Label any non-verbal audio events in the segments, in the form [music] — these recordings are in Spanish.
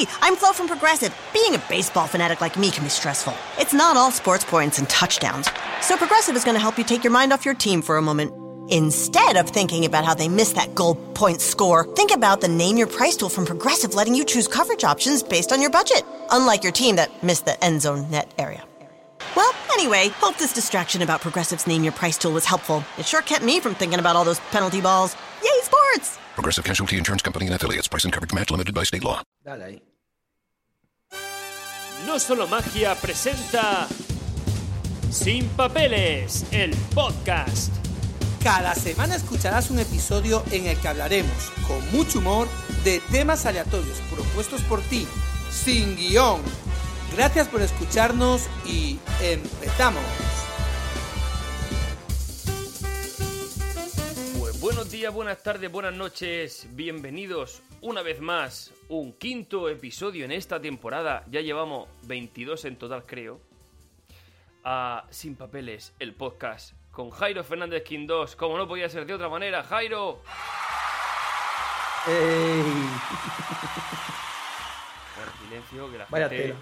Hi, I'm Flo from Progressive. Being a baseball fanatic like me can be stressful. It's not all sports points and touchdowns. So Progressive is going to help you take your mind off your team for a moment. Instead of thinking about how they missed that goal point score, think about the Name Your Price tool from Progressive letting you choose coverage options based on your budget, unlike your team that missed the end zone net area. Well, anyway, hope this distraction about Progressive's Name Your Price tool was helpful. It sure kept me from thinking about all those penalty balls. Yay, sports! Progressive Casualty Insurance Company and affiliates. Price and coverage match limited by state law. Dale ahí. No Solo Magia presenta Sin Papeles, el podcast. Cada semana escucharás un episodio en el que hablaremos, con mucho humor, de temas aleatorios propuestos por ti, sin guion. Gracias por escucharnos y empezamos. Buenos días, buenas tardes, buenas noches, bienvenidos una vez más, un quinto episodio en esta temporada, ya llevamos 22 en total creo, a Sin Papeles, el podcast, con Jairo Fernández Quindós, como no podía ser de otra manera, Jairo. Ey. Bueno, silencio, que la Vaya gente, tela.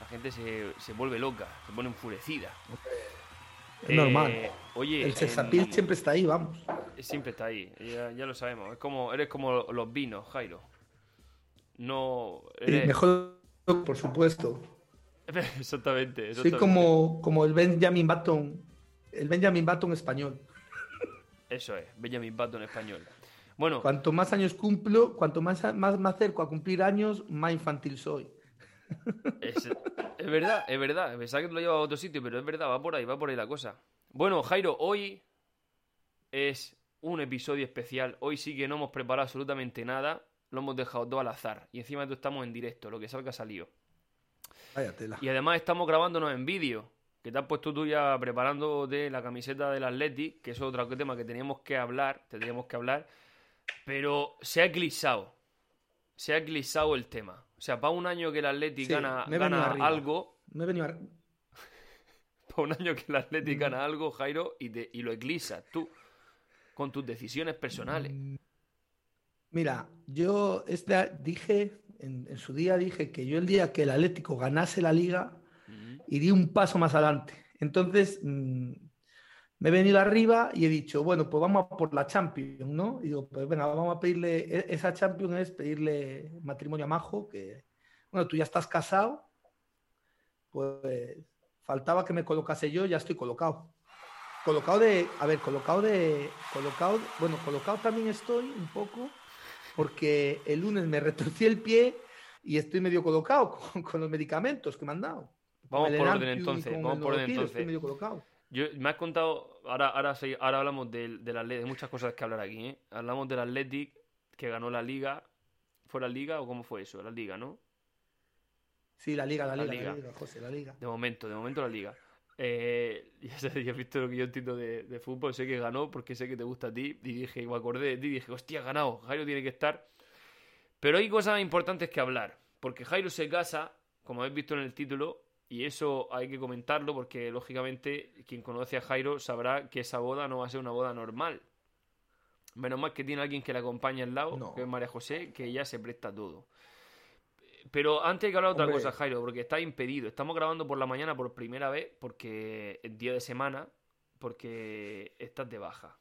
la gente se, se vuelve loca, se pone enfurecida. Es normal. Eh, Oye, El en- sexapil siempre está ahí, vamos. Siempre está ahí, ya, ya lo sabemos. Es como, eres como los vinos, Jairo. No. Eres- mejor, por supuesto. [laughs] Exactamente, Soy como, como el Benjamin Button, el Benjamin Button español. [laughs] Eso es, Benjamin Button español. Bueno, Cuanto más años cumplo, cuanto más, más me acerco a cumplir años, más infantil soy. [laughs] es, es verdad, es verdad. Pensaba que te lo llevaba a otro sitio, pero es verdad, va por ahí, va por ahí la cosa. Bueno, Jairo, hoy es un episodio especial. Hoy sí que no hemos preparado absolutamente nada. Lo hemos dejado todo al azar. Y encima de todo estamos en directo, lo que salga ha salido. Vaya tela. Y además estamos grabándonos en vídeo. Que te has puesto tú ya preparando de la camiseta del Atleti, que eso es otro tema que teníamos que hablar, tendríamos que hablar. Pero se ha eclipsado. Se ha eclipsado el tema. O sea, para un año que el Atleti Sí, gana, gana algo, Me he venido a- [laughs] para un año que el Atleti Mm. gana algo, Jairo, y, te- y lo eclipsas tú. Con tus decisiones personales. Mm. Mira, yo este, dije, en, en su día dije que yo el día que el Atlético ganase la liga, iría un paso más adelante. Entonces, mm, me he venido arriba y he dicho, bueno, pues vamos a por la Champions, ¿no? Y digo, pues venga, vamos a pedirle, e- esa Champions es pedirle matrimonio a Majo, que, bueno, tú ya estás casado, pues faltaba que me colocase yo, ya estoy colocado. Colocado de, a ver, colocado de, colocado, bueno, colocado también estoy un poco, porque el lunes me retorcí el pie y estoy medio colocado [laughs] con, con los medicamentos que me han dado. Vamos por orden entonces, vamos por orden entonces. Estoy medio colocado. Yo, me has contado, ahora, ahora, sí- ahora hablamos del, del Atleti, de muchas cosas que hablar aquí, ¿eh? Hablamos del Athletic que ganó la Liga. ¿Fue la Liga o cómo fue eso? La Liga, ¿no? Sí, la liga, la La liga, la liga, José, la liga. De momento, de momento la Liga. Eh, [laughs] ya, sabes, ya has visto lo que yo entiendo de, de fútbol, sé que ganó porque sé que te gusta a ti. Y dije, me acordé de ti y dije, hostia, ha ganado, Jairo tiene que estar. Pero hay cosas importantes que hablar, porque Jairo se casa, como habéis visto en el título, y eso hay que comentarlo porque lógicamente quien conoce a Jairo sabrá que esa boda no va a ser una boda normal. Menos mal que tiene alguien que le acompaña al lado, No. que es María José, que ella se presta todo. Pero antes hay que hablar de otra Hombre. cosa, Jairo, porque está impedido. Estamos grabando por la mañana por primera vez, porque es día de semana, porque estás de baja.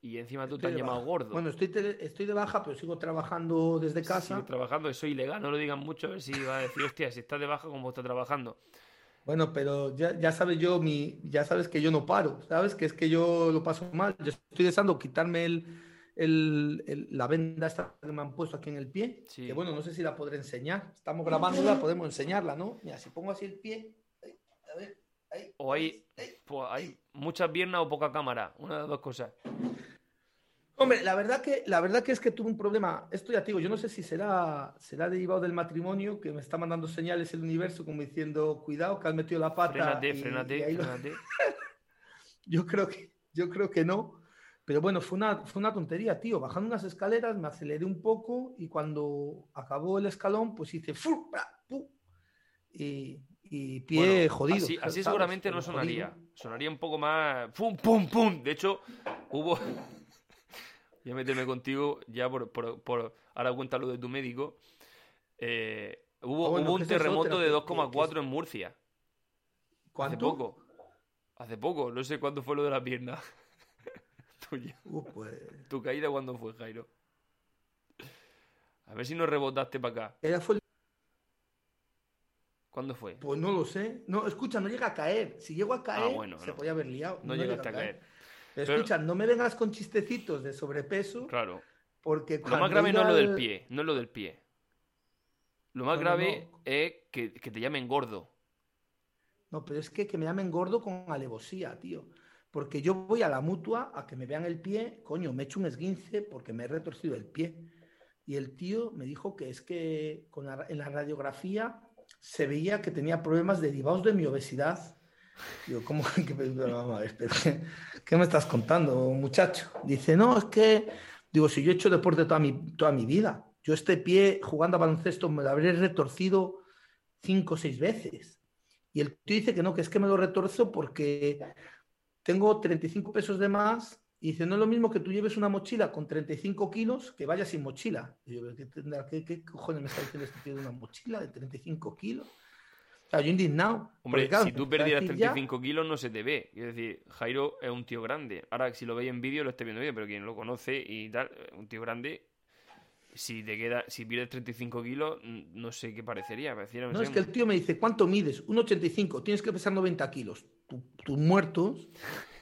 Y encima tú te Estoy has de llamado baja. gordo. Bueno, estoy, te- estoy de baja, pero sigo trabajando desde casa. Sigue trabajando, eso es ilegal, no lo digan mucho, a ver si va a decir, hostia, si estás de baja, ¿cómo está trabajando? Bueno, pero ya, ya sabes yo, mi, ya sabes que yo no paro, ¿sabes? Que es que yo lo paso mal. Yo estoy deseando quitarme el, el- el- la venda esta que me han puesto aquí en el pie. Sí. Que bueno, no sé si la podré enseñar. Estamos grabándola, podemos enseñarla, ¿no? Mira, si pongo así el pie. a ver, ahí, O hay, ahí. pues, hay muchas piernas o poca cámara, una de las dos cosas. Hombre, la verdad que, la verdad que es que tuve un problema. Esto ya te digo, yo no sé si será, será derivado del matrimonio, que me está mandando señales el universo como diciendo, cuidado, que has metido la pata. Frénate, y- frénate, y ahí lo-. [laughs] Yo creo que, yo creo que no. Pero bueno, fue una, fue una tontería, tío. Bajando unas escaleras me aceleré un poco y cuando acabó el escalón, pues hice ¡fu! ¡pra! ¡pu! y, y pie Bueno, jodido. Así, así seguramente no sonaría. jodido. Sonaría un poco más. ¡Pum, pum, pum! De hecho, hubo. [laughs] Voy a meterme contigo ya por, por, por- Ahora cuéntalo de tu médico. Eh, Hubo, Ah, bueno, hubo un terremoto de que- 2,4 que- en Murcia. Hace ¿Cuánto? poco. Hace poco. No sé cuándo fue lo de la pierna. Tuya. [laughs] Uh, pues, ¿Tu caída cuándo fue, Jairo? A ver si nos rebotaste para acá. ella fue, ¿Cuándo fue? pues no lo sé. No, escucha, no llega a caer. Si llego a caer, Ah, bueno, se no. podía haber liado. No, llega llegaste a caer. Pero Pero- escucha, no me vengas con chistecitos de sobrepeso, Claro. porque Lo más grave no es lo del pie. No es lo del pie. Lo más No, no, grave no. es que, que te llamen gordo. No, pero es que, que me llamen gordo con alevosía, tío. Porque yo voy a la mutua a que me vean el pie, coño, me he hecho un esguince porque me he retorcido el pie. Y el tío me dijo que es que con la- en la radiografía se veía que tenía problemas derivados de mi obesidad. Digo, ¿cómo [laughs] que pero vamos a ver, pero ¿qué, qué me estás contando, muchacho? Dice, no, es que, digo, si yo he hecho deporte toda mi, toda mi vida, yo este pie jugando a baloncesto me lo habré retorcido cinco o seis veces. Y el tío dice que no, que es que me lo retorzo porque tengo 35 pesos de más. Y dice, no es lo mismo que tú lleves una mochila con 35 kilos que vayas sin mochila. Y yo, ¿qué, qué, qué cojones me está diciendo este tío de una mochila de 35 kilos? O sea, yo indignado. Hombre, claro, si tú perdieras decir ya- 35 kilos no se te ve. Es decir, Jairo es un tío grande. Ahora, si lo veis en vídeo, lo estáis viendo bien, pero quien lo conoce y tal, un tío grande, si te queda, si pierdes 35 kilos, no sé qué parecería. No, sé, es que el tío me dice, ¿cuánto mides? 1,85, tienes que pesar 90 kilos. Tus muertos,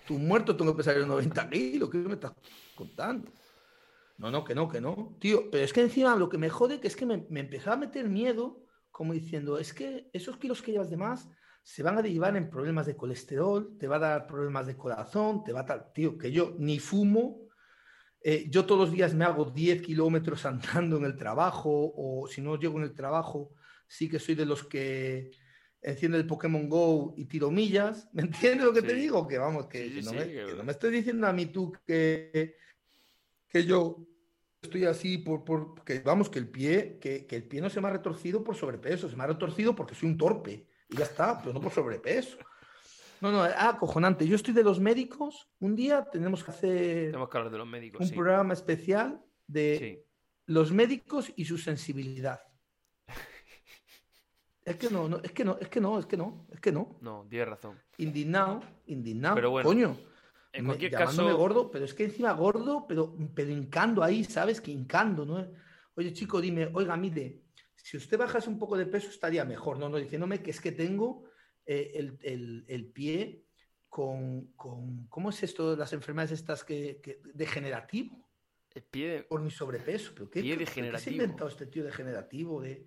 tus muertos tengo que pesar 90 kilos. ¿Qué me estás contando? No, no, que no, que no. Tío, pero es que encima lo que me jode que es que me, me empezaba a meter miedo, como diciendo, es que esos kilos que llevas de más se van a derivar en problemas de colesterol, te va a dar problemas de corazón, te va a dar, tío, que yo ni fumo, eh, yo todos los días me hago 10 kilómetros andando en el trabajo, o si no llego en el trabajo, sí que soy de los que enciende el Pokémon Go y tiro millas. ¿Me entiendes lo que te digo? Que vamos, que, Sí, que sí, no, sí, me, que- que no me estés diciendo a mí tú que, que yo estoy así por, por que vamos, que el pie, que, que el pie no se me ha retorcido por sobrepeso, se me ha retorcido porque soy un torpe. Y ya está, pero no por sobrepeso. No, no, acojonante. Yo estoy de los médicos. Un día tenemos que hacer Tenemos que hablar de los médicos, un programa especial de los médicos y su sensibilidad. Es que no, no, es que no, es que no, es que no, es que no. No, tienes razón. Indignado, indignado. Pero bueno, coño. En me- cualquier llamándome caso, gordo, pero es que encima gordo, pero, pero hincando ahí, ¿sabes? Que hincando, ¿no? Oye, chico, dime, oiga, mire, si usted bajase un poco de peso estaría mejor, no, no, diciéndome que es que tengo eh, el, el- el pie con, con, ¿cómo es esto de las enfermedades estas que, que degenerativo? el pie... por mi sobrepeso. ¿Pero qué, Pie pero qué se ha degenerativo. inventado este tío degenerativo de...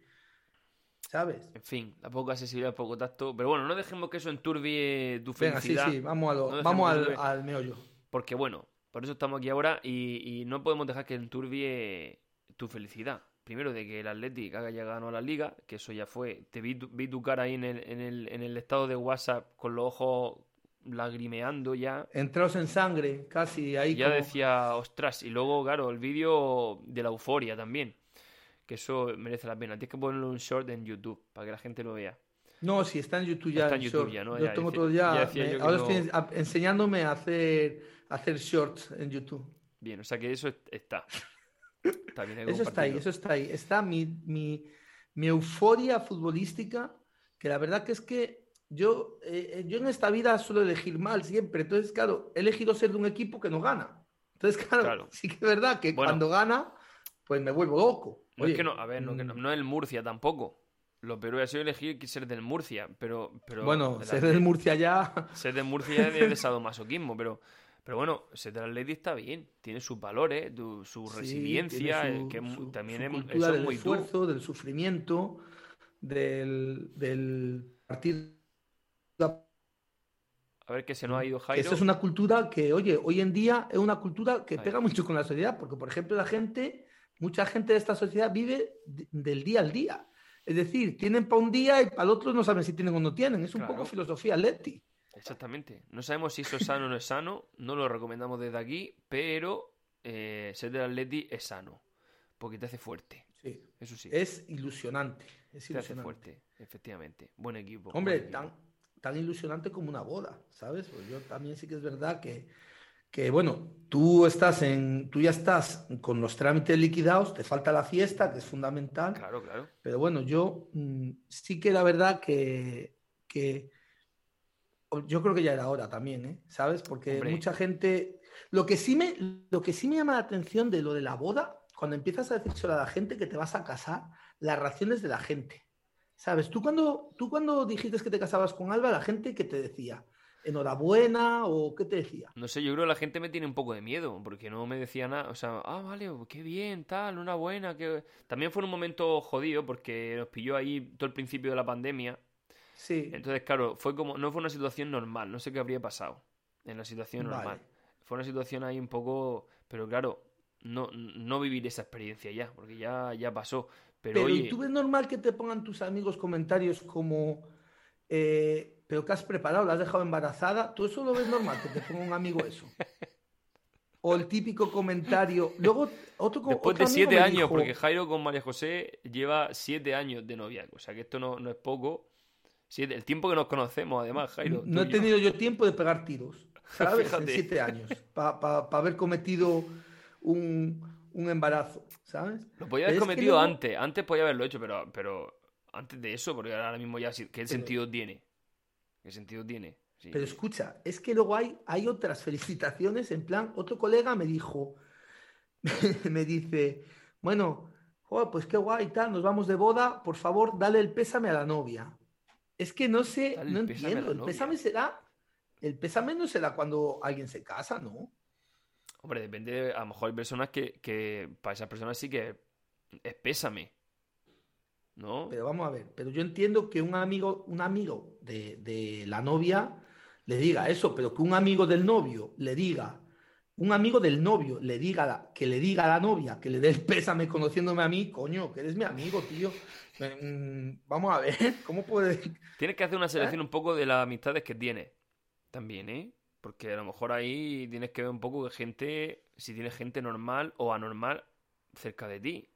¿Sabes? En fin, la poca accesibilidad, poco tacto. Pero bueno, no dejemos que eso enturbie tu Venga, sí, felicidad. sí, vamos, a lo- No vamos al, meollo. Porque bueno, por eso estamos aquí ahora y, y no podemos dejar que enturbie tu felicidad. Primero de que el Athletic haya ganado a la liga, que eso ya fue. Te vi tu, vi tu cara ahí en el, en, el, en el estado de WhatsApp con los ojos lagrimeando ya. Entrados en sangre, casi ahí Ya como- decía, ostras, y luego, claro, el vídeo de la euforia también. Que eso merece la pena. Tienes que ponerlo un short en YouTube para que la gente lo vea. No, si está en YouTube ya. Está en YouTube short. ya, ¿no? Yo Ya tengo todo ya. ya me- ahora no- estoy enseñándome a hacer, a hacer shorts en YouTube. Bien, o sea que eso est- está. Bien, hay que Eso está ahí, eso está ahí. Está mi, mi, mi euforia futbolística, que la verdad que es que yo, eh, eh, yo en esta vida suelo elegir mal siempre. Entonces, claro, he elegido ser de un equipo que no gana. Entonces, [laughs] claro, Claro. sí que es verdad que Bueno. cuando gana, pues me vuelvo loco. No es Oye, que no, a ver, no, que no, mm, no es el Murcia tampoco. Lo peor ha sido elegir que ser del Murcia, pero... pero Bueno, ser del Murcia ya. Ser del Murcia es de, de sadomasoquismo, pero... Pero bueno, ser del Atleti está bien. Tiene sus valores, tu- su Sí, resiliencia, eh, su- que su- también su es, eso es del muy tú. esfuerzo, del sufrimiento, del, del partido. A ver que se nos ha ido Que Jairo. esa es una cultura que, oye, hoy en día es una cultura que Ahí. pega mucho con la sociedad, porque, por ejemplo, la gente, mucha gente de esta sociedad vive de- del día al día. Es decir, tienen para un día y para el otro no saben si tienen o no tienen. Es un Claro. poco filosofía Leti. Exactamente. No sabemos si eso es sano o no es sano. No lo recomendamos desde aquí, pero eh, ser del Atleti es sano. Porque te hace fuerte. Sí. Eso sí. Es ilusionante. Es te hace fuerte, efectivamente. Buen equipo. Hombre, buen equipo. tan, tan ilusionante como una boda, ¿sabes? Pues yo también sí que es verdad que, que bueno, tú estás en, tú ya estás con los trámites liquidados, te falta la fiesta, que es fundamental. Claro, claro. Pero bueno, yo mm, sí que la verdad que, que yo creo que ya era hora también, ¿eh? ¿Sabes? Porque Hombre. mucha gente. Lo que sí me, lo que sí me llama la atención de lo de la boda, cuando empiezas a decir a la gente que te vas a casar, las reacciones de la gente. ¿Sabes? Tú cuando, tú cuando dijiste que te casabas con Alba, la gente que te decía, enhorabuena o qué te decía. No sé, yo creo que la gente me tiene un poco de miedo, porque no me decía nada. O sea, ah, vale, qué bien, tal, una buena. Que... También fue un momento jodido, porque nos pilló ahí todo el principio de la pandemia. Sí. Entonces, claro, fue como, no fue una situación normal, no sé qué habría pasado en la situación Vale. normal. Fue una situación ahí un poco, pero claro, no, no vivir esa experiencia ya, porque ya, ya pasó. Pero, Pero, oye, ¿y tú ves normal que te pongan tus amigos comentarios como, eh, pero que has preparado, la has dejado embarazada? ¿Tú eso lo ves normal, que te ponga un amigo eso? O el típico comentario. Luego, otro después otro de siete años, dijo- porque Jairo con María José lleva siete años de noviazgo, o sea que esto no, no es poco. Siete- el tiempo que nos conocemos, además, Jairo. No he yo. tenido yo tiempo de pegar tiros, [laughs] ¿sabes? En siete años, para haber cometido un, un embarazo, ¿sabes? Lo podía haber cometido luego- antes, antes podía haberlo hecho, pero, pero antes de eso, porque ahora mismo ya, ¿qué Pero- sentido tiene? ¿Qué sentido tiene? Sí. Pero escucha, es que luego hay, hay otras felicitaciones, en plan, otro colega me dijo, [laughs] me dice, bueno, pues qué guay, tal, nos vamos de boda, por favor, dale el pésame a la novia. Es que no sé, Dale no entiendo, el pésame será, el pésame no será cuando alguien se casa, ¿no? Hombre, depende, de- a lo mejor hay personas que, que para esas personas sí que es pésame. ¿No? Pero vamos a ver, pero yo entiendo que un amigo, un amigo de, de la novia le diga eso, pero que un amigo del novio le diga, un amigo del novio le diga, la- que le diga a la novia, que le dé el [laughs] pésame conociéndome a mí, coño, que eres mi amigo, tío. Mm, Vamos a ver, [laughs] ¿cómo puede? Tienes que hacer ¿Eh? una selección un poco de las amistades que tienes. También, ¿eh? Porque a lo mejor ahí tienes que ver un poco de gente, si tienes gente normal o anormal cerca de ti.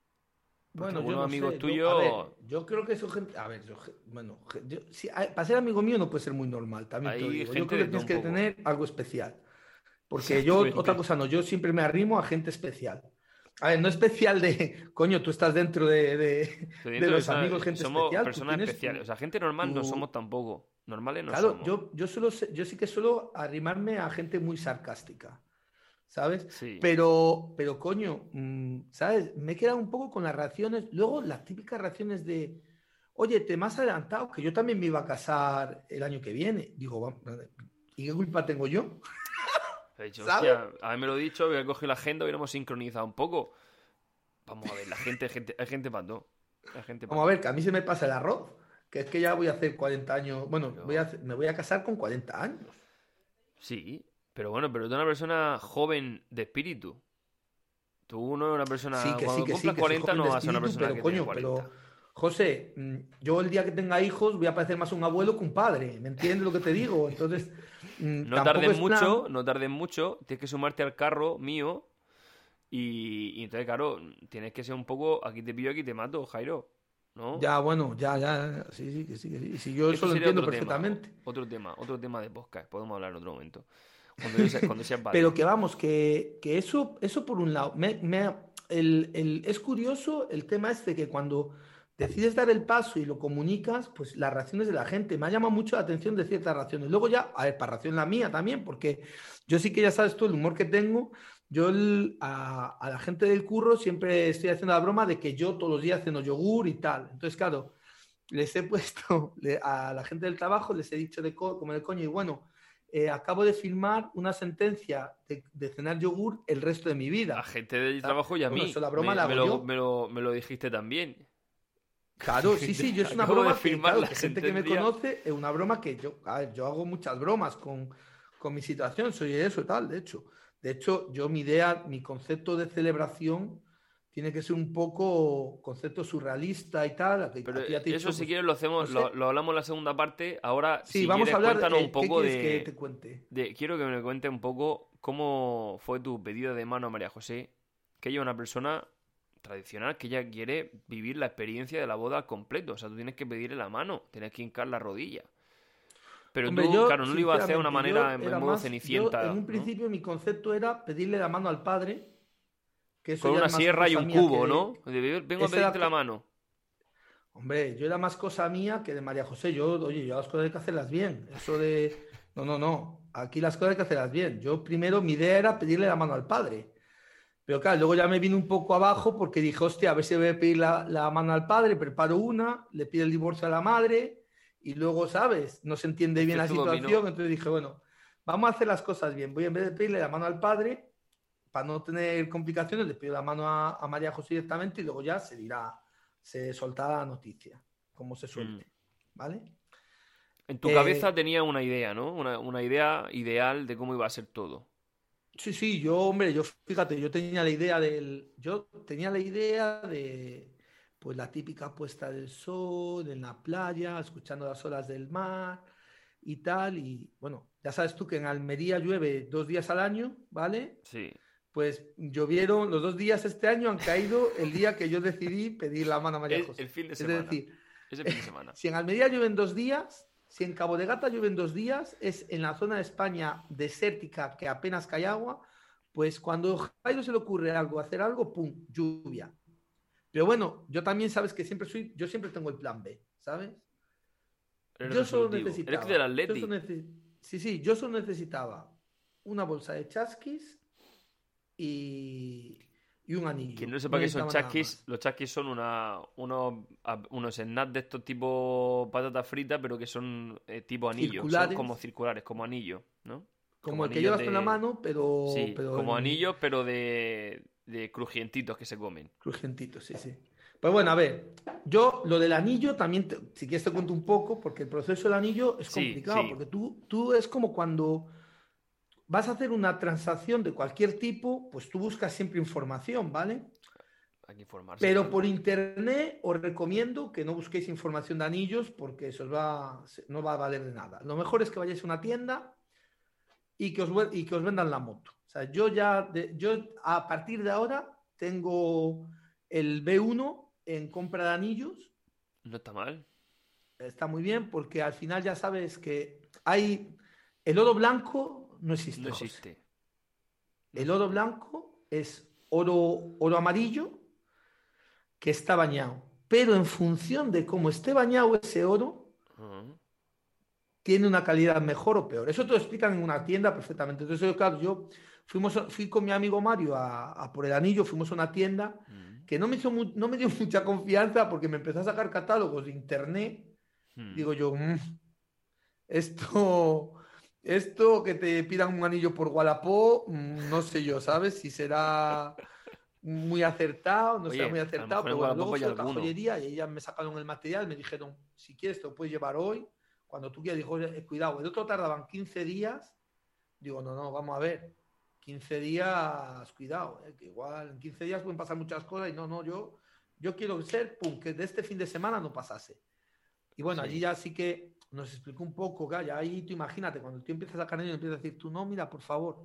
Bueno, yo no amigos sé, yo- tuyos... a ver, yo creo que eso gente, a ver, yo, bueno, yo- si- a- para ser amigo mío no puede ser muy normal, también te digo. Yo creo que tienes que poco. tener algo especial. Porque yo, Exactamente. otra cosa no, yo siempre me arrimo a gente especial. A ver, no especial de, [laughs] coño, tú estás dentro de, de- Estoy de dentro los amigos, gente somos especial. personas especiales. tu- O sea, gente normal no tu- somos tampoco. Normales no Claro, somos. yo, yo, yo sí que suelo arrimarme a gente muy sarcástica, ¿sabes? Sí. Pero, pero coño, mm, ¿sabes? Me he quedado un poco con las reacciones. Luego, las típicas reacciones de, oye, te me has adelantado, que yo también me iba a casar el año que viene. Digo, ¿y qué culpa tengo yo? [laughs] He dicho, hostia, haberme dicho, voy a coger la agenda, hubiéramos sincronizado un poco. Vamos a ver, la gente, gente, hay gente para todo. Hay gente pa' Vamos a ver, que a mí se me pasa el arroz, que es que ya voy a hacer 40 años. Bueno, voy a me voy a casar con 40 años. Sí, pero bueno, pero tú eres una persona joven de espíritu. Tú no eres una persona. Sí, que sí, cuando que sí, que soy 40 joven no vas a ser una persona pero que coño, tiene 40. pero José, mm, yo el día que tenga hijos voy a parecer más un abuelo que un padre, ¿me entiendes lo que te digo? Entonces, mm, No tardes plan- mucho, no tardes mucho, tienes que sumarte al carro mío. Y, y entonces, claro, tienes que ser un poco. Aquí te pillo, aquí te mato, Jairo. ¿No? Ya, bueno, ya, ya, sí, sí, que sí, sí. Sí, yo Eso lo entiendo otro tema, perfectamente. otro tema, otro tema de podcast. Podemos hablar en otro momento. Cuando, yo cuando. [laughs] Pero que vamos, que, que eso, eso por un lado, me, me- el, el- es curioso el tema este que cuando decides dar el paso y lo comunicas, pues las reacciones de la gente, me ha llamado mucho la atención de ciertas reacciones. Luego ya, a ver, para reacción la mía también, porque yo sí que ya sabes tú el humor que tengo, yo el- a, a la gente del curro siempre estoy haciendo la broma de que yo todos los días ceno yogur y tal. Entonces, claro, les he [laughs] puesto le- a la gente del trabajo, les he dicho de co- como de coño, y bueno, eh, acabo de firmar una sentencia de, de cenar yogur el resto de mi vida. A gente del trabajo y a Bueno, mí. eso la broma me, la me lo, yo. me, lo, me lo dijiste también. Claro, sí, sí, yo [laughs] es una Acabo de broma que, firmar claro, la que gente que me conoce es una broma que yo, a ver, yo hago muchas bromas con, con mi situación, soy eso y tal, de hecho. De hecho, yo mi idea, mi concepto de celebración tiene que ser un poco concepto surrealista y tal. Pero ya eso, dicho, si pues, quieres, lo hacemos, no sé. lo, lo hablamos en la segunda parte. Ahora, Sí, si vamos quieres, a hablar cuéntanos un poco ¿qué quieres de, que te cuente? de- Quiero que me cuentes un poco cómo fue tu pedido de mano a María José. Que ella es una persona tradicional que ella quiere vivir la experiencia de la boda al completo. O sea, tú tienes que pedirle la mano, tienes que hincar la rodilla. Pero Hombre, tú, yo, claro, no lo iba a hacer de una manera en, modo más- cenicienta. yo, en un ¿no? principio, mi concepto era pedirle la mano al padre. Que Con una sierra y un cubo, que- ¿no? Vengo a Esa pedirte la mano. Hombre, yo era más cosa mía que de María José. Yo, oye, yo las cosas hay que hacerlas bien. Eso de. No, no, no. Aquí las cosas hay que hacerlas bien. Yo primero, mi idea era pedirle la mano al padre. Pero claro, luego ya me vine un poco abajo porque dije, hostia, a ver si voy a pedir la, la mano al padre, preparo una, le pido el divorcio a la madre y luego, ¿sabes? No se entiende bien la situación. Entonces dije, bueno, vamos a hacer las cosas bien. Voy en vez de pedirle la mano al padre, para no tener complicaciones, le pido la mano a, a María José directamente y luego ya se dirá, se soltará la noticia, como se suelte. ¿Vale? En tu Eh, cabeza tenía una idea, ¿no? Una, una idea ideal de cómo iba a ser todo. Sí, sí, yo, hombre, yo fíjate, yo tenía la idea del, yo tenía la idea de, pues la típica puesta del sol en la playa, escuchando las olas del mar y tal, y bueno, ya sabes tú que en Almería llueve dos días al año, ¿vale? Sí. Pues llovieron los dos días este año, han caído el día que yo decidí pedir la mano a María José. el fin de Es semana. decir, Ese fin de semana. [laughs] si en Almería llueven dos días, si en Cabo de Gata llueven dos días, es en la zona de España desértica que apenas cae agua, pues cuando a Jairo se le ocurre algo, hacer algo, ¡pum! lluvia. Pero bueno, yo también sabes que siempre soy, yo siempre tengo el plan B, ¿sabes? Eres yo solo necesitaba. Eres del yo solo sí, sí, yo solo necesitaba una bolsa de chasquis y, y un anillo. Quien no sepa qué son necesitaba nada chasquis, los chasquis son una, unos, unos snacks de estos tipo patatas fritas, pero que son eh, tipo anillos. Son como circulares, como anillos, ¿no? Como el que llevas con la de- mano, pero, Sí, pero como anillos, pero de, de crujientitos que se comen. Crujientito, sí, sí. Pues bueno, a ver, yo lo del anillo también, te- si quieres te cuento un poco, porque el proceso del anillo es Sí, complicado, sí. porque tú, tú es como cuando vas a hacer una transacción de cualquier tipo, pues tú buscas siempre información, ¿vale? Hay que informarse. Pero por internet os recomiendo que no busquéis información de anillos porque eso os va, se- no va a valer de nada. Lo mejor es que vayáis a una tienda y que os, vue- y que os vendan la moto. O sea, yo ya, de- yo a partir de ahora tengo el B1 en compra de anillos. No está mal. Está muy bien porque al final ya sabes que hay el oro blanco no existe. No José. existe. El oro blanco es oro, oro amarillo que está bañado. Pero en función de cómo esté bañado ese oro, tiene una calidad mejor o peor. Eso te lo explican en una tienda perfectamente. Entonces, claro, yo fuimos, fui con mi amigo Mario a, a por el anillo, fuimos a una tienda Mm. que no me, hizo mu- no me dio [laughs] mucha confianza porque me empezó a sacar catálogos de internet. Mm. Digo yo, "Mm, esto, esto que te pidan un anillo por Wallapop, mm, no sé yo, ¿sabes? Si será muy acertado, no Oye, será muy acertado, pero bueno, luego a la joyería y ellas me sacaron el material, me dijeron, si quieres te lo puedes llevar hoy, cuando tú quieras, dijo, "Oye, cuidado, el otro tardaban 15 días, digo, no, no, vamos a ver, 15 días, cuidado, eh, que igual en 15 días pueden pasar muchas cosas y no, no, yo, yo quiero ser, pum, que de este fin de semana no pasase. Y bueno, Sí. allí ya sí que nos explicó un poco, ya ahí tú imagínate, cuando tú empiezas a sacar anillo, empiezas a decir, tú no, mira, por favor,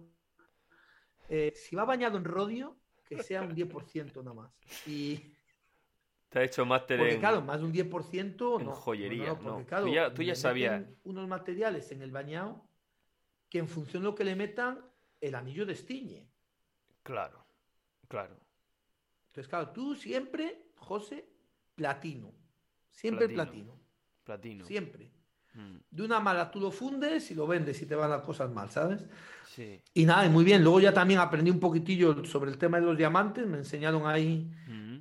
eh, si va bañado en rodio, que sea un 10% nada más. Y Te ha hecho máster porque en... claro, más de un 10% en no. joyería, porque, no. claro, Tú ya- tú ya sabías. unos materiales en el bañado que en función de lo que le metan, el anillo destiñe. Claro, claro. Entonces, claro, tú siempre, José, platino. Siempre Platino. platino. Platino. Siempre. De una mala tú lo fundes y lo vendes y te van las cosas mal, ¿sabes? Sí. Y nada, y muy bien. Luego ya también aprendí un poquitillo sobre el tema de los diamantes. Me enseñaron ahí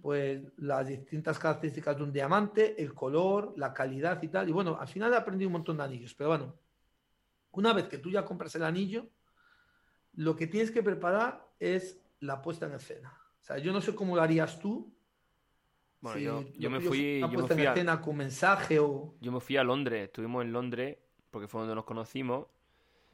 pues las distintas características de un diamante, el color, la calidad y tal. Y bueno, al final aprendí un montón de anillos. Pero bueno, una vez que tú ya compras el anillo, lo que tienes que preparar es la puesta en escena. O sea, yo no sé cómo lo harías tú. Bueno, yo, yo me fui, una yo me puesta fui a, escena con mensaje o... yo me fui a Londres. Estuvimos en Londres porque fue donde nos conocimos.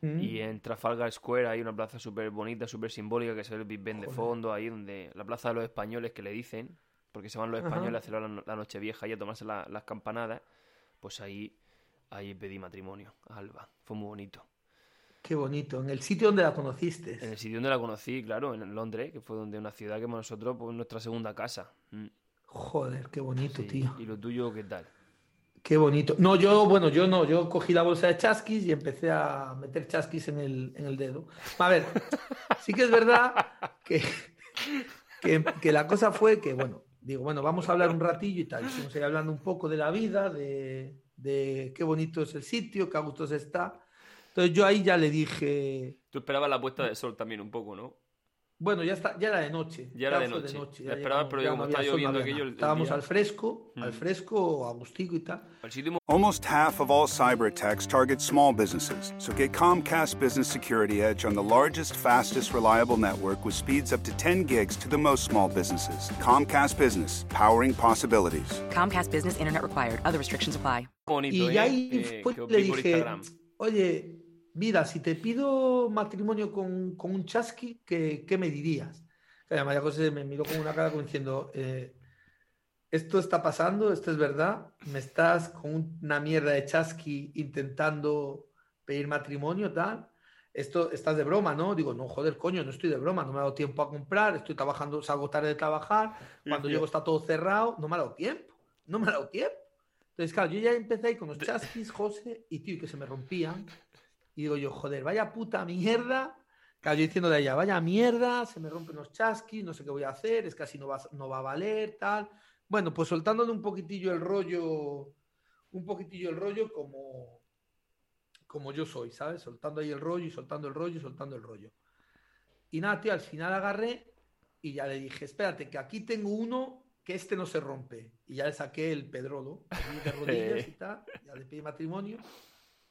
Mm. Y en Trafalgar Square hay una plaza súper bonita, súper simbólica, que es el Big Ben de fondo, ahí donde la plaza de los españoles que le dicen, porque se van los Ajá. españoles a celebrar la, la noche vieja y a tomarse la- las campanadas, pues ahí, ahí pedí matrimonio a Alba. Fue muy bonito. Qué bonito. En el sitio donde la conociste. En el sitio donde la conocí, claro, en Londres, que fue donde una ciudad que nosotros, pues nuestra segunda casa. Mm, Joder, qué bonito, sí. tío. ¿Y lo tuyo qué tal? Qué bonito. No, yo, bueno, yo no, yo cogí la bolsa de chasquis y empecé a meter chasquis en el, en el dedo. A ver, sí que es verdad que, que, que la cosa fue que, bueno, digo, bueno, vamos a hablar un ratillo y tal. Estamos ahí hablando un poco de la vida, de, de qué bonito es el sitio, qué a gusto se está. Entonces yo ahí ya le dije, Tú esperabas la puesta de sol también un poco, ¿no? Bueno, ya está, ya era de noche. Ya era de noche. ya La esperabas, ya pero ya como no está había sol, lloviendo aquello, Estábamos día- al fresco, al Mm. fresco, agustico y tal. Almost half of all cyber attacks target small businesses, so get Comcast Business Security Edge on the largest, fastest, reliable network with speeds up to 10 gigs to the most small businesses. Comcast Business, powering possibilities. Comcast Business Internet required. Other restrictions apply. bonito, Y ¿eh? ahí os le dije, Instagram. oye, mira, si te pido matrimonio con, con un chasqui, ¿qué, qué me dirías? Que María José me miró con una cara como diciendo, eh, esto está pasando, esto es verdad, me estás con una mierda de chasqui intentando pedir matrimonio, tal. Esto estás de broma, ¿no? Digo, no, joder, coño, no estoy de broma, no me ha dado tiempo a comprar, estoy trabajando, salgo tarde de trabajar, cuando llego está todo cerrado, no me ha dado tiempo, no me ha dado tiempo. Entonces, claro, yo ya empecé ahí con los chasquis, José, y tío, que se me rompían. Y digo yo, joder, vaya puta mierda. Claro, yo diciendo de ella, vaya mierda, se me rompen los chasquis, no sé qué voy a hacer, es así no va, no va a valer, tal. Bueno, pues soltándole un poquitillo el rollo, un poquitillo el rollo como, como yo soy, ¿sabes? Soltando ahí el rollo y soltando el rollo y soltando el rollo. Y nada, tío, al final agarré y ya le dije, espérate, que aquí tengo uno que este no se rompe. Y ya le saqué el pedrolo, de [laughs] rodillas y tal, ya le pedí matrimonio.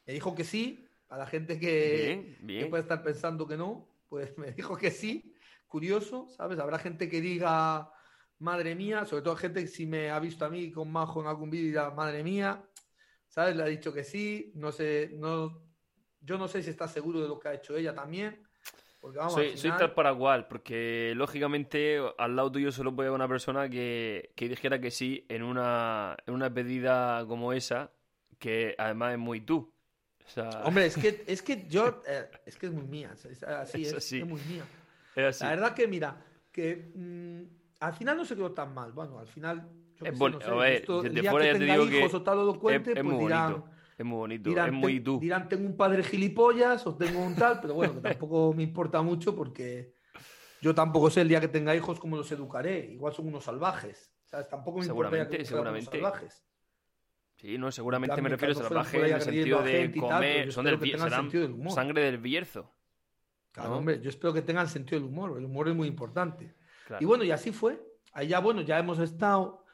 Me dijo que sí, a la gente que, Bien, bien. que puede estar pensando que no, pues me [laughs] dijo que sí. Curioso, ¿sabes? Habrá gente que diga, madre mía, sobre todo gente que si me ha visto a mí con Majo en algún vídeo dirá, madre mía, ¿sabes? Le ha dicho que sí, no sé, no, yo no sé si está seguro de lo que ha hecho ella también. Porque vamos, Soy, al soy final- tal para cual, porque lógicamente al lado tuyo solo puede haber una persona que, que dijera que sí en una, en una pedida como esa, que además es muy tú. O sea, Hombre, es que, [laughs] es que yo, eh, es que es muy mía, es- así Es es, así. es muy mía. es así. La verdad que, mira, que mm, al final no se quedó tan mal. Bueno, al final, yo Es qué sé, boni- no sé, fuera que ya te digo que hijos o tal o cuente, es, es pues muy dirán, bonito. Es muy bonito, dirán, es muy "Ten- tú. dirán, tengo un padre gilipollas o tengo un tal, pero bueno, que tampoco [laughs] me importa mucho porque yo tampoco sé el día que tenga hijos cómo los educaré. Igual son unos salvajes. ¿sabes? Tampoco me importa ya que Seguramente, sean unos seguramente. salvajes. Sí, no, seguramente En me refiero a salvaje en el sentido de tal, comer, yo son del que serán sentido del humor. sangre del Bierzo. Claro, ¿no? hombre, yo espero que tengan sentido del humor. El humor es muy importante. Claro. Y bueno, y así fue. Ahí ya, bueno, ya hemos estado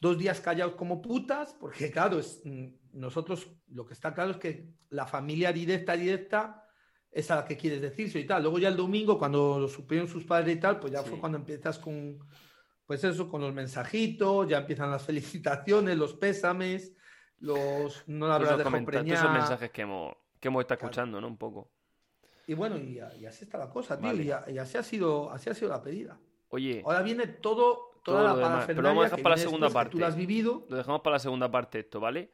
dos días callados como putas, porque claro, es, mm, nosotros lo que está claro es que la familia directa, directa, es a la que quieres decirse y tal. Luego ya el domingo, cuando lo supieron sus padres y tal, pues ya Sí. fue cuando empiezas con, pues eso, con los mensajitos, ya empiezan las [laughs] felicitaciones, los pésames, los no la Todos habrás esos, mensajes que hemos, que hemos estado Claro. escuchando, ¿no? Un poco. Y bueno, y, y así está la cosa, tío. Y, y así ha sido, así ha sido la pedida. Oye, Ahora viene todo, toda lo la demás, pero parafernalia vamos a dejar que para la segunda que Tú parte. la has vivido, lo dejamos para la segunda parte esto, ¿vale?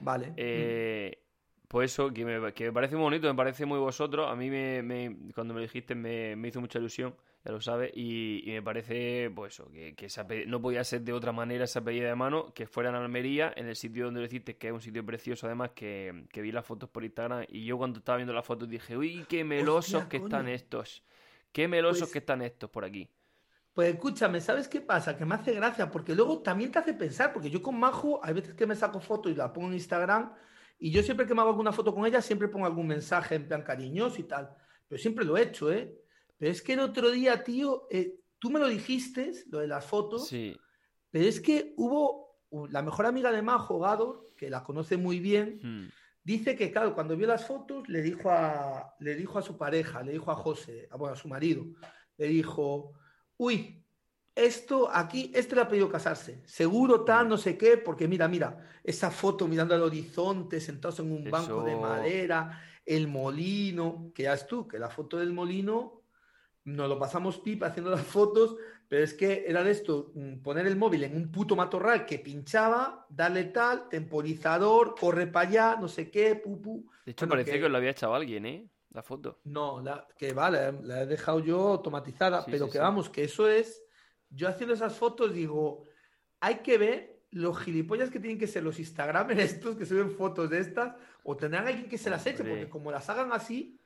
vale. Eh, pues eso, que me, que me parece muy bonito, me parece muy vosotros. A mí me, me- cuando me lo dijiste me, me hizo mucha ilusión, ya lo sabes, y, y me parece, pues eso, que, que esa pe- no podía ser de otra manera esa pedida de mano, que fuera en Almería, en el sitio donde lo hiciste, que es un sitio precioso además, que, que vi las fotos por Instagram, y yo cuando estaba viendo las fotos dije, uy, qué melosos Hostia, que coño. están estos, qué melosos Pues- que están estos por aquí. Pues escúchame, ¿sabes qué pasa? Que me hace gracia, porque luego también te hace pensar, porque yo con Majo, hay veces que me saco fotos y la pongo en Instagram, y yo siempre que me hago alguna foto con ella, siempre pongo algún mensaje en plan cariñoso y tal. Pero siempre lo he hecho, ¿eh? Pero es que el otro día, tío, eh, tú me lo dijiste, lo de las fotos, Sí, pero es que hubo la mejor amiga de Majo, Gador, que la conoce muy bien, hmm, Dice que, claro, cuando vio las fotos, le dijo a, le dijo a su pareja, le dijo a José, a, bueno, a su marido, le dijo, uy, esto aquí, este le ha pedido casarse, seguro tal, no sé qué, porque mira, mira, esa foto mirando al horizonte, sentados en un banco de madera, el molino, que ya es tú, que la foto del molino, nos lo pasamos pipa haciendo las fotos, pero es que era de esto, mm, poner el móvil en un puto matorral que pinchaba, darle tal, temporizador, corre para allá, no sé qué, pupu. De hecho, Bueno, parecía que- que... lo había echado alguien, ¿eh? La foto. No, la, que vale, la he dejado yo automatizada, Sí, pero sí, que sí. vamos, que eso es, yo haciendo esas fotos digo, hay que ver los gilipollas que tienen que ser los Instagramers [laughs] estos que suben fotos de estas, o tendrán alguien que se las eche, porque como las hagan así,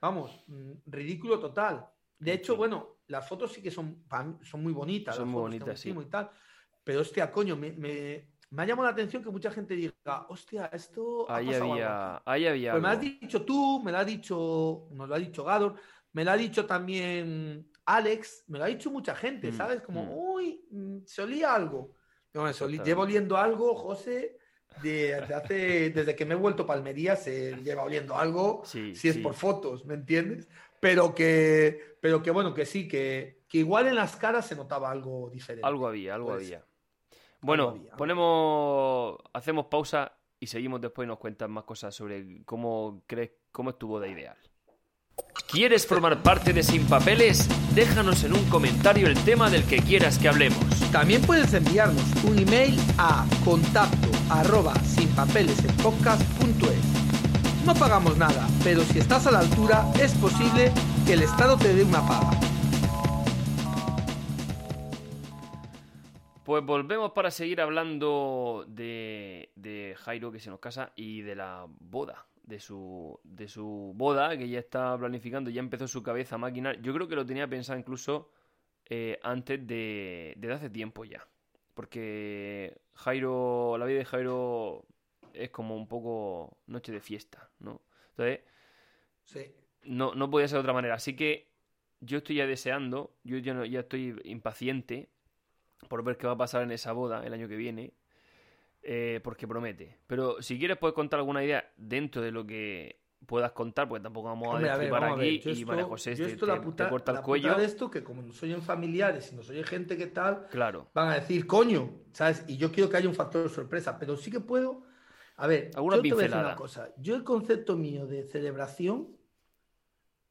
vamos, mm, ridículo total. De hecho, Sí. bueno, las fotos sí que son, son muy bonitas. Son las muy bonitas, sí. Y tal, pero hostia, coño, me, me, me ha llamado la atención que mucha gente diga, hostia, esto ha Ahí pasado algo había, aquí". ahí había Pues me lo has algo. dicho tú, me lo ha dicho, nos lo ha dicho Gador, me lo ha dicho también Alex, me lo ha dicho mucha gente, Mm, ¿sabes? Como, mm. uy, mm, se olía algo. No, Exactamente. llevo oliendo algo, José, de, de hace, desde que me he vuelto Palmería se lleva oliendo algo, Sí, si es sí. por fotos, ¿me entiendes? Pero que, pero que bueno, que sí, que, que igual en las caras se notaba algo diferente. Algo había, algo Puede había. Bueno, había, ponemos, hacemos pausa y seguimos después y nos cuentas más cosas sobre cómo crees, cómo estuvo de ideal. ¿Quieres formar parte de Sin Papeles? Déjanos en un comentario el tema del que quieras que hablemos. También puedes enviarnos un email a contacto arroba sinpapelespodcast.es. No pagamos nada, pero si estás a la altura, es posible que el Estado te dé una paga. Pues volvemos para seguir hablando de, de Jairo que se nos casa y de la boda, de su, de su boda que ya está planificando, ya empezó su cabeza a maquinar. Yo creo que lo tenía pensado incluso eh, antes de, desde hace tiempo ya. Porque Jairo, la vida de Jairo es como un poco noche de fiesta, ¿no? Entonces, Sí. No, no podía ser de otra manera. Así que yo estoy ya deseando, yo ya, no- ya estoy impaciente por ver qué va a pasar en esa boda el año que viene, eh, porque promete. Pero si quieres puedes contar alguna idea dentro de lo que puedas contar, porque tampoco vamos a destripar vamos a ver, aquí y María José te, esto te- la te puta- corta el la puta cuello. de esto que como no soy en familiares y no soy en gente que tal, Claro. van a decir, coño, ¿sabes? Y yo quiero que haya un factor de sorpresa, pero sí que puedo. A ver, yo te voy a decir una cosa. Yo el concepto mío de celebración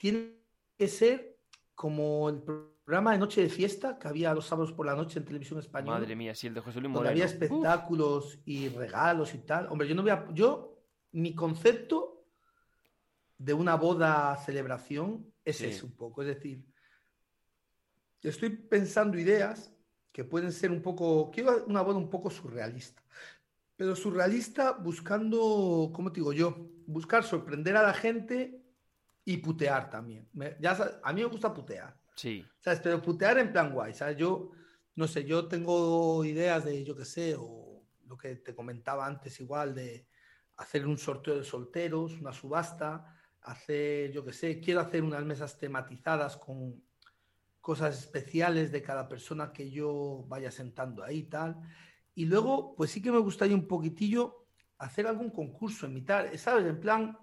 tiene que ser como el programa de Noche de Fiesta que había los sábados por la noche en televisión española. Madre mía, si el de José Luis donde Moreno. había Uf, espectáculos y regalos y tal. Hombre, yo no voy a. Yo, mi concepto de una boda celebración es Sí. ese un poco. Es decir, estoy pensando ideas que pueden ser un poco. Quiero una boda un poco surrealista. Pero surrealista buscando, ¿cómo te digo yo? Buscar sorprender a la gente y putear también. Me- ya sabes, a mí me gusta putear. sí, ¿Sabes? Pero putear en plan guay, ¿sabes? Yo, no sé, yo tengo ideas de, yo qué sé, o lo que te comentaba antes igual, de hacer un sorteo de solteros, una subasta, hacer, yo qué sé, quiero hacer unas mesas tematizadas con cosas especiales de cada persona que yo vaya sentando ahí y tal. Y luego, pues sí que me gustaría un poquitillo hacer algún concurso, imitar, ¿sabes? En plan,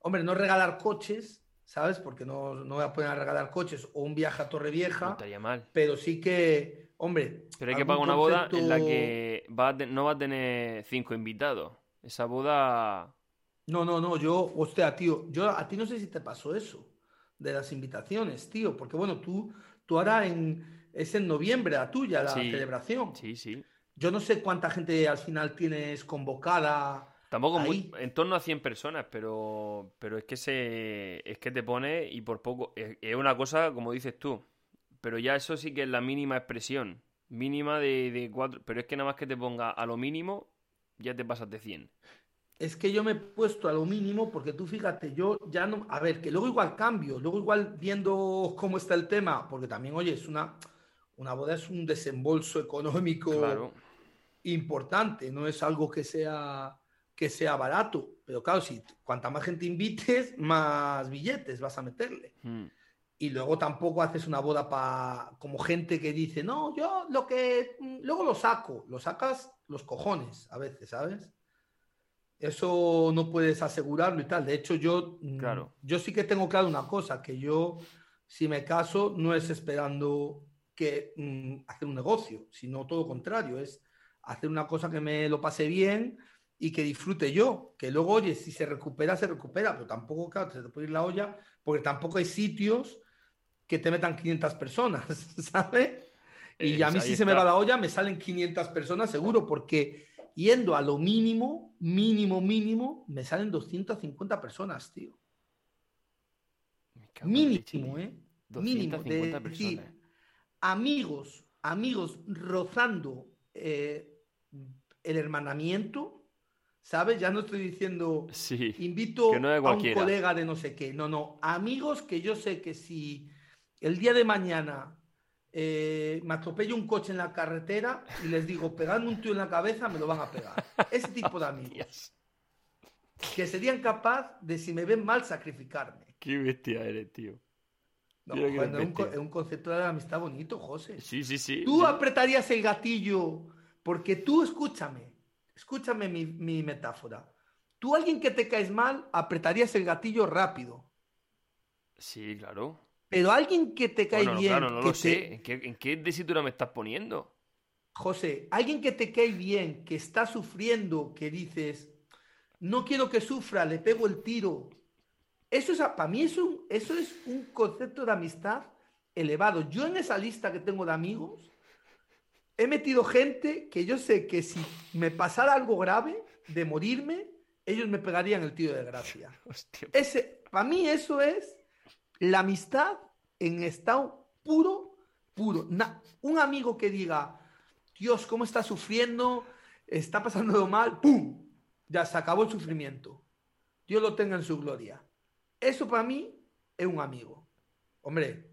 hombre, no regalar coches, ¿sabes? Porque no, no voy a poner a regalar coches o un viaje a no Torrevieja, estaría mal. pero sí que, hombre. Pero hay que pagar una boda en la que va te- no va a tener cinco invitados. Esa boda... No, no, no, yo, hostia, tío, yo a ti no sé si te pasó eso, de las invitaciones, tío, porque bueno, tú, tú ahora en, es en noviembre la tuya, la Sí, celebración. Sí, sí. Yo no sé cuánta gente al final tienes convocada. Tampoco muy- en torno a 100 personas, pero, pero es que se es que te pone y por poco es, es una cosa como dices tú, pero ya eso sí que es la mínima expresión, mínima de, de cuatro, pero es que nada más que te ponga a lo mínimo ya te pasas de 100. Es que yo me he puesto a lo mínimo porque tú fíjate, yo ya no, a ver, que luego igual cambio, luego igual viendo cómo está el tema, porque también, oye, es una, una boda es un desembolso económico Claro. importante, no es algo que sea, que sea barato, pero claro, si cuanta más gente invites, [laughs] más billetes vas a meterle. Mm, Y luego tampoco haces una boda para como gente que dice, no, yo lo que mm, luego lo saco, lo sacas los cojones a veces, ¿sabes? Eso no puedes asegurarlo y tal. De hecho, yo, mm, Claro. yo sí que tengo claro una cosa, que yo, si me caso, no es esperando que mm, hacer un negocio, sino todo lo contrario, es hacer una cosa que me lo pase bien y que disfrute yo. Que luego, oye, si se recupera, se recupera, pero tampoco, claro, se te puede ir la olla, porque tampoco hay sitios que te metan 500 personas, [laughs] ¿sabes? Y Eh, a mí ahí si se me está. va la olla, me salen 500 personas seguro, porque yendo a lo mínimo, mínimo, mínimo, me salen 250 personas, tío. Mínimo, ¿eh? 250 Mínimo. De personas. amigos, amigos rozando eh, el hermanamiento, ¿sabes? Ya no estoy diciendo, Sí, invito no a un colega de no sé qué. No, no, amigos que yo sé que si el día de mañana eh, me atropello un coche en la carretera y les digo, pegadme un tío en la cabeza, me lo van a pegar. Ese [laughs] tipo de amigos. Que serían capaz de, si me ven mal, sacrificarme. qué bestia eres, tío. No, joder, no, es un, es un concepto de amistad bonito, José. Sí, sí, sí. Tú sí. apretarías el gatillo porque tú, escúchame, escúchame mi, mi metáfora. Tú, alguien que te caes mal, apretarías el gatillo rápido. Sí, claro. Pero alguien que te cae Bueno, bien, claro, no que lo te- sé. ¿En qué, ¿En qué me estás poniendo? José, alguien que te cae bien, que está sufriendo, que dices, no quiero que sufra, le pego el tiro. Eso es, para mí es un, eso es un concepto de amistad elevado. Yo en esa lista que tengo de amigos, he metido gente que yo sé que si me pasara algo grave de morirme, ellos me pegarían el tiro de gracia. [laughs] Hostia. Ese, para mí eso es la amistad en estado puro, puro. Na- un amigo que diga, Dios, ¿cómo está sufriendo? Está pasando mal, ¡pum! Ya se acabó el sufrimiento. Dios lo tenga en su gloria. Eso para mí es un amigo. Hombre,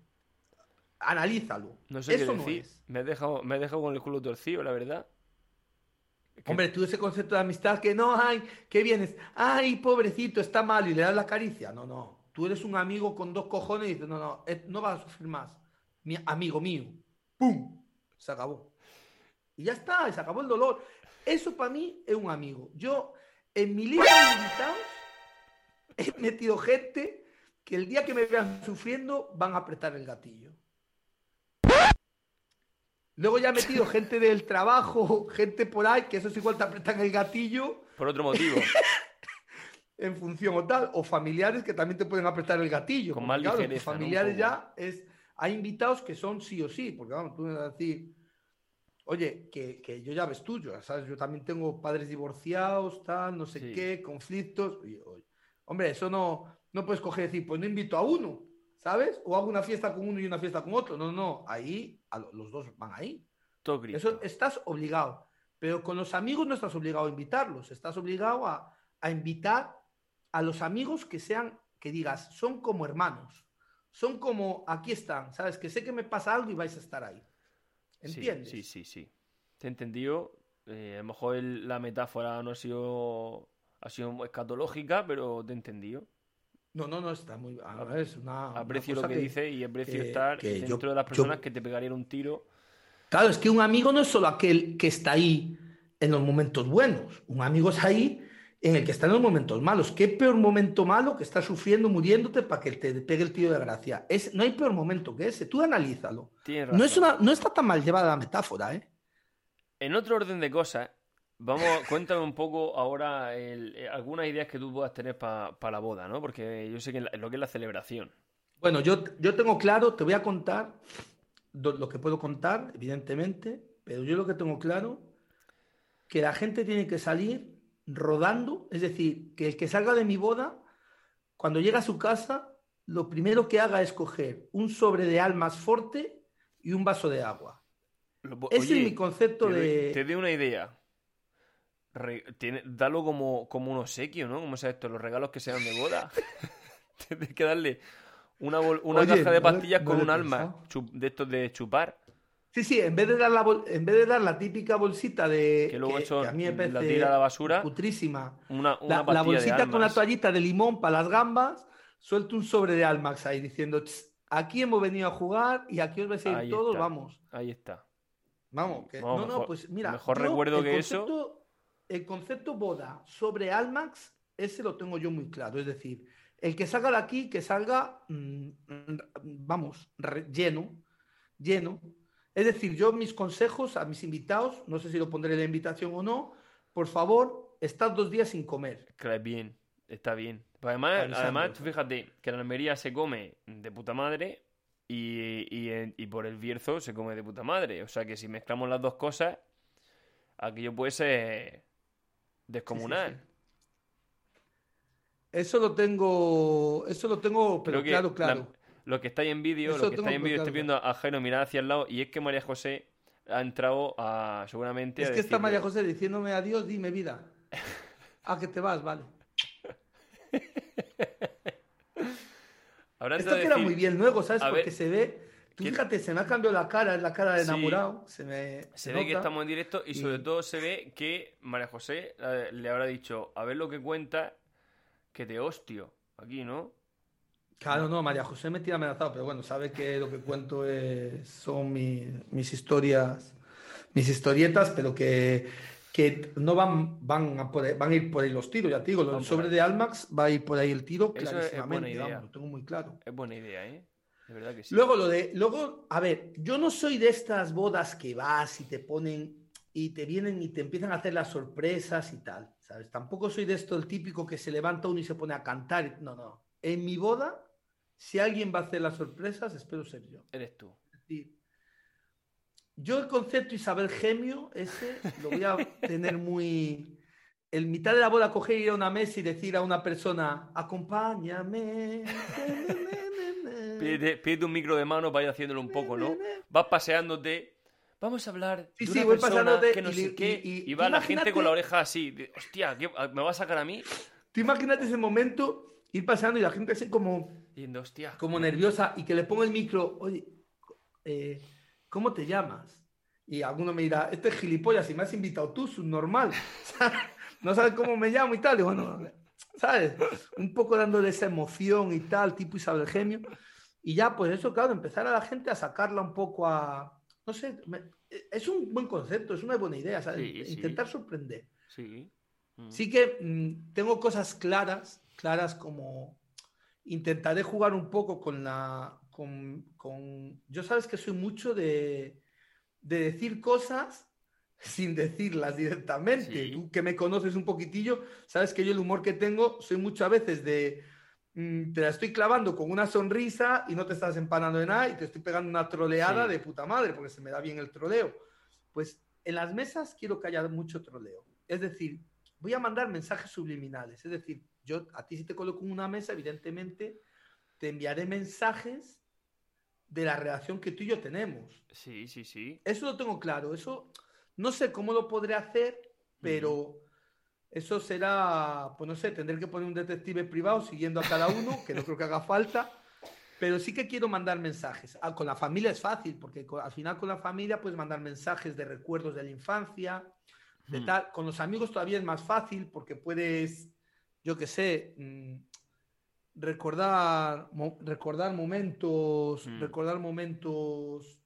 analízalo. No sé eso qué no decir. es. me, he dejado, me he dejado con el culo torcido, la verdad. Hombre, tú ese concepto de amistad que no, ay, que vienes, ay, pobrecito, está mal y le das la caricia. No, no. Tú eres un amigo con dos cojones y dices, no, no, eh, no vas a sufrir más. Mi amigo mío. ¡Pum! Se acabó. Y ya está, se acabó el dolor. Eso para mí es un amigo. Yo, en mi lista de invitados, he metido gente que el día que me vean sufriendo van a apretar el gatillo. Luego ya he metido gente del trabajo, gente por ahí, que eso es igual te apretan el gatillo Por otro motivo. [laughs] en función o tal, o familiares que también te pueden apretar el gatillo. Con más claro, ligereza, familiares ya es, hay invitados que son sí o sí, porque vamos, tú me vas a decir, oye, que, que yo ya ves tuyo, ¿sabes? Yo también tengo padres divorciados, tal, no sé Sí. qué, conflictos. y, oye, hombre, eso no, no puedes coger y decir, pues no invito a uno, ¿sabes? O hago una fiesta con uno y una fiesta con otro. No, no, ahí a lo- los dos van ahí. Todo. Eso estás obligado. Pero con los amigos no estás obligado a invitarlos. Estás obligado a, a invitar a los amigos que sean, que digas, son como hermanos. Son como, aquí están, ¿sabes? Que sé que me pasa algo y vais a estar ahí. Sí, ¿Entiendes? Sí, sí, sí. Te he entendido. Eh, a lo mejor el- la metáfora no ha sido, ha sido escatológica, pero te he entendido. No, no, no, está muy... a ver, es una, una Aprecio lo cosa que, dice y aprecio que- estar que yo- dentro de las yo- personas que te pegarían un tiro. Claro, es que un amigo no es solo aquel que está ahí en los momentos buenos. Un amigo es ahí en el que está en los momentos malos. ¿Qué peor momento malo que estás sufriendo, muriéndote para que te pegue el tiro de gracia? Es, no hay peor momento que ese. Tú analízalo. No, es una, no está tan mal llevada la metáfora, ¿eh? En otro orden de cosas, vamos, cuéntame un poco ahora el- eh, algunas ideas que tú puedas tener para la boda, ¿no? Porque yo sé que la- lo que es la celebración. Bueno, yo, yo tengo claro, te voy a contar lo que puedo contar, evidentemente, pero yo lo que tengo claro, que la gente tiene que salir rodando, es decir, que el que salga de mi boda, cuando llega a su casa, lo primero que haga es coger un sobre de almas forte y un vaso de agua. Ese es mi concepto te doy- de... Te doy una idea. Tiene- dalo como, como un obsequio, ¿no? Como sea esto, los regalos que sean de boda. [laughs] Tienes que darle una, una Oye, caja de pastillas no con un alma de estos de chupar. Sí, sí, en vez de dar la, en vez de dar la típica bolsita de... Que luego eso a mí me la tira a la basura. Cutrísima. Una, una La, la de bolsita con almas. toallita de limón para las gambas, suelto un sobre de Almax ahí diciendo, "Tss, aquí hemos venido a jugar y aquí os vais a ir Ahí todos, está. vamos. Ahí está. Vamos, que- Vamos, no, no, pues mira, mejor yo recuerdo el que eso. El concepto boda sobre Almax, ese lo tengo yo muy claro. Es decir, el que salga de aquí, que salga, mm, vamos, re- lleno, lleno. Es decir, yo mis consejos a mis invitados, no sé si lo pondré en la invitación o no, por favor, estad dos días sin comer. Es bien, está bien. Pues además, además, tú fíjate que en Almería se come de puta madre y, y, y por el Bierzo se come de puta madre. O sea que si mezclamos las dos cosas, aquello puede ser descomunal. sí. Eso lo tengo, eso lo tengo, pero que claro, la- claro. lo que estáis en vídeo, lo que estáis en vídeo, estoy viendo a Jairo mirar hacia el lado y es que María José ha entrado a, seguramente Es a que está María José diciéndome adiós, dime vida. [laughs] Ah, que te vas, vale. [laughs] habrá Esto a queda decir- muy bien luego, ¿sabes? a Porque ver, se ve. Tú ¿quién- fíjate, se me ha cambiado la cara, es la cara de Sí. enamorado. Se me. Se ve que nota. estamos en directo y Y- sobre todo se ve que María José eh, le habrá dicho, a ver lo que cuenta, que te hostio. Aquí, ¿no? Claro, no, María José me tiene amenazado, pero bueno, sabe que lo que cuento es- son mi- mis historias, mis historietas, pero que, que no van, van, a por ahí- van a ir por ahí los tiros, ya te digo, el sobre de Almax va a ir por ahí el tiro Eso es- es clarísimamente, buena idea. vamos, lo tengo muy claro. Es buena idea, ¿eh? De verdad que sí. Luego lo de, luego, a ver, yo no soy de estas bodas que vas y te ponen y te vienen y te empiezan a hacer las sorpresas y tal, ¿sabes? Tampoco soy de esto el típico que se levanta uno y se pone a cantar. No, no. En mi boda, si alguien va a hacer las sorpresas, espero ser yo. Eres tú. Decir, yo el concepto Isabel Gemio, ese, lo voy a tener muy... En mitad de la boda coger ir a una mesa y decir a una persona, acompáñame. Pídete, pídete un micro de mano para ir haciéndolo un poco, ¿no? Vas paseándote. Vamos a hablar Sí, de sí, una voy persona pasándote que no y sé qué. y- Y, y- va la gente con la oreja así. de, Hostia, ¿qué- ¿me vas a sacar a mí? Tú imagínate ese momento, ir pasando y la gente así como, Diciendo, hostia. como nerviosa y que le ponga el micro, oye, eh, ¿cómo te llamas? Y alguno me dirá, este es gilipollas, si me has invitado tú, subnormal. [laughs] no sabes cómo me llamo y tal. Y bueno, ¿sabes? Un poco dándole esa emoción y tal, tipo Isabel Gemio. Y ya, pues eso, claro, empezar a la gente a sacarla un poco a, no sé, me- es un buen concepto, es una buena idea, ¿sabes? Sí, sí. Intentar sorprender. Sí. Mm. Sí que mm, tengo cosas claras, claras como intentaré jugar un poco con la, con, con- yo sabes que soy mucho de, de decir cosas [laughs] sin decirlas directamente. Sí. Tú que me conoces un poquitillo, sabes que yo el humor que tengo soy muchas veces de te la estoy clavando con una sonrisa y no te estás empanando de nada y te estoy pegando una troleada Sí. de puta madre porque se me da bien el troleo. Pues en las mesas quiero que haya mucho troleo. Es decir, voy a mandar mensajes subliminales. Es decir, yo a ti si te coloco en una mesa, evidentemente te enviaré mensajes de la relación que tú y yo tenemos. Sí, sí, sí. Eso lo tengo claro. Eso no sé cómo lo podré hacer, pero eso será, pues no sé, tendré que poner un detective privado siguiendo a cada uno, que no creo que haga falta. Pero sí que quiero mandar mensajes. Ah, con la familia es fácil, porque al final con la familia puedes mandar mensajes de recuerdos de la infancia, de tal. Con los amigos todavía es más fácil, porque puedes, yo qué sé, mm, recordar, mo- recordar momentos, Mm. recordar momentos,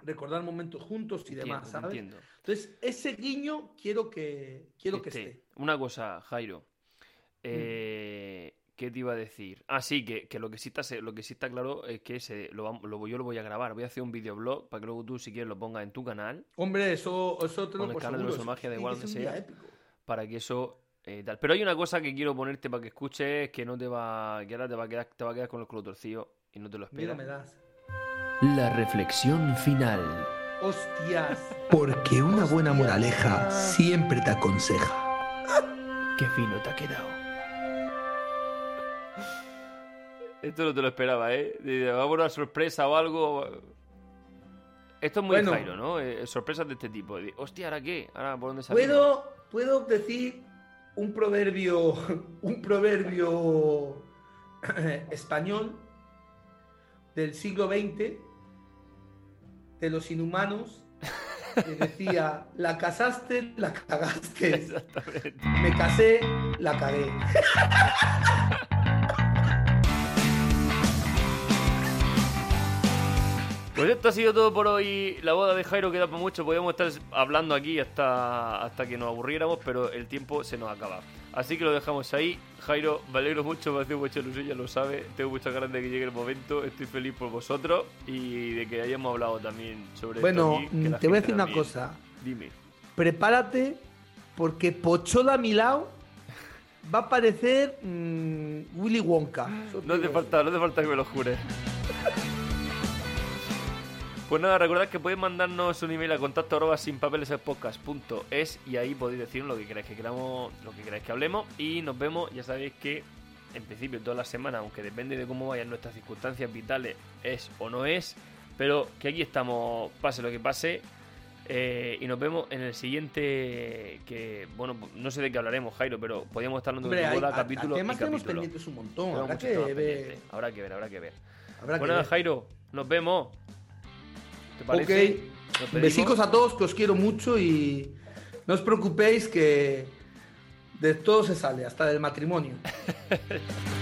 recordar momentos juntos y demás, Entiendo, te ¿sabes? entiendo. Entonces, ese guiño quiero que, quiero que Este, esté. Una cosa, Jairo. Mm. Eh, ¿Qué te iba a decir? Ah, sí, que, que lo, que sí está, lo que sí está claro es que se, lo, yo lo voy a grabar. Voy a hacer un videoblog para que luego tú, si quieres, lo pongas en tu canal. Hombre, eso, eso te Con lo el canal de seguro, Magia, tiene igual que sea. épico. para que eso eh, tal. Pero hay una cosa que quiero ponerte para que escuches que no te va que ahora te va a quedar te va a quedar con el culo torcido y no te lo Mira, esperas. me das. La reflexión final. Hostias. Porque una buena moraleja siempre te aconseja. Qué fino te ha quedado. Esto no te lo esperaba, ¿eh? De- Va a haber una sorpresa o algo. Esto es muy Bueno. Jairo, ¿no? Eh, sorpresas de este tipo. De, Hostia, ¿ahora qué? ¿Ahora por dónde salimos? ¿Puedo, puedo decir un proverbio, [laughs] un proverbio español del siglo XX de los inhumanos que decía, la casaste, la cagaste. Exactamente. Me casé, la cagué. Pues esto ha sido todo por hoy. La boda de Jairo queda por mucho. Podríamos estar hablando aquí hasta, hasta que nos aburriéramos, pero el tiempo se nos acaba. Así que lo dejamos ahí. Jairo, me alegro mucho, me hace mucha ilusión, ya lo sabe. Tengo muchas ganas de que llegue el momento. Estoy feliz por vosotros y de que hayamos hablado también sobre Bueno, esto. que la te voy a decir una cosa. Dime. Prepárate porque Pochola a mi lado va a parecer mm, Willy Wonka. No te falta, no te falta que me lo jures. [laughs] Pues nada, recordad que podéis mandarnos un email a contacto arroba sin es y ahí podéis decirnos lo que queráis que queramos, lo que queráis que hablemos y nos vemos, ya sabéis que en principio todas las semanas, aunque depende de cómo vayan nuestras circunstancias vitales, es o no es, Pero que aquí estamos, pase lo que pase. eh, y nos vemos en el siguiente. Que, bueno, no sé de qué hablaremos, Jairo, pero podríamos estar hablando de hay, boda, a- capítulo temas tenemos pendientes un montón. Habrá que ver. Habrá que ver, habrá que ver. Habrá que Bueno, ver. Jairo, nos vemos. ¿Te parece? Ok. Besicos a todos, que os quiero mucho y no os preocupéis que de todo se sale, hasta del matrimonio. [laughs]